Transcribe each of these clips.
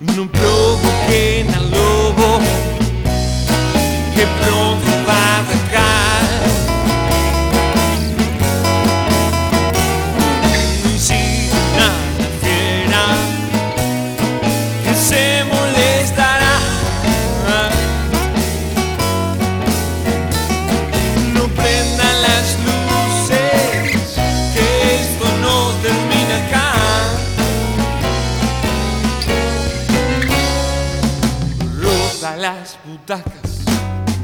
non provoquen al lobo las butacas,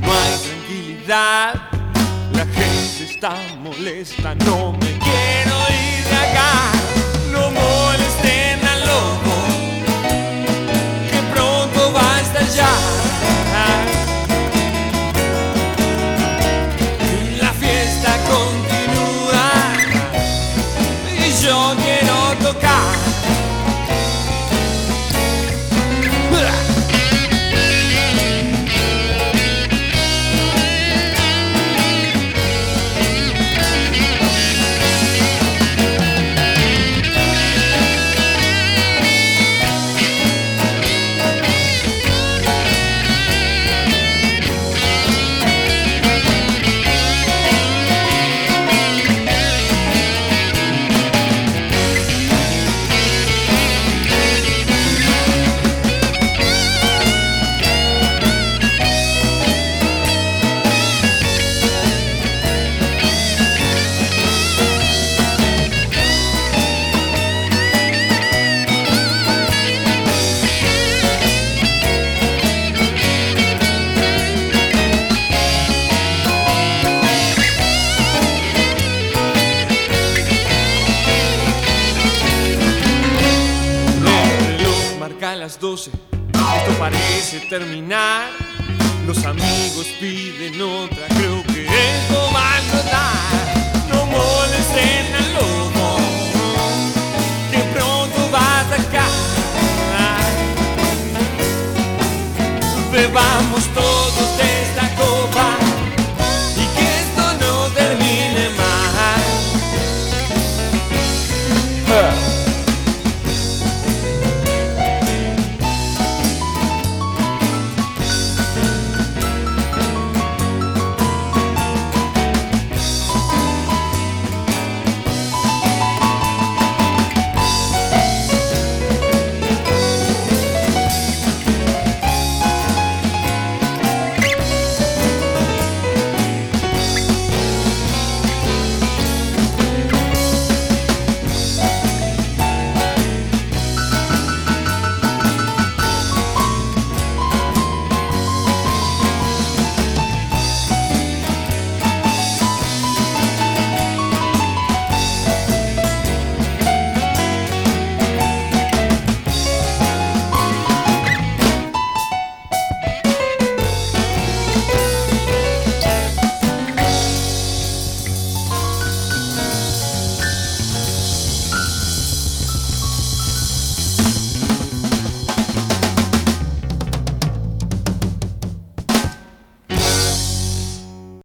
no hay tranquilidad. La gente está molesta, no me quiero las 12, esto parece terminar. Los amigos piden otra, creo que esto va a explotar. No molesten al lobo, que pronto va a atacar. Bebamos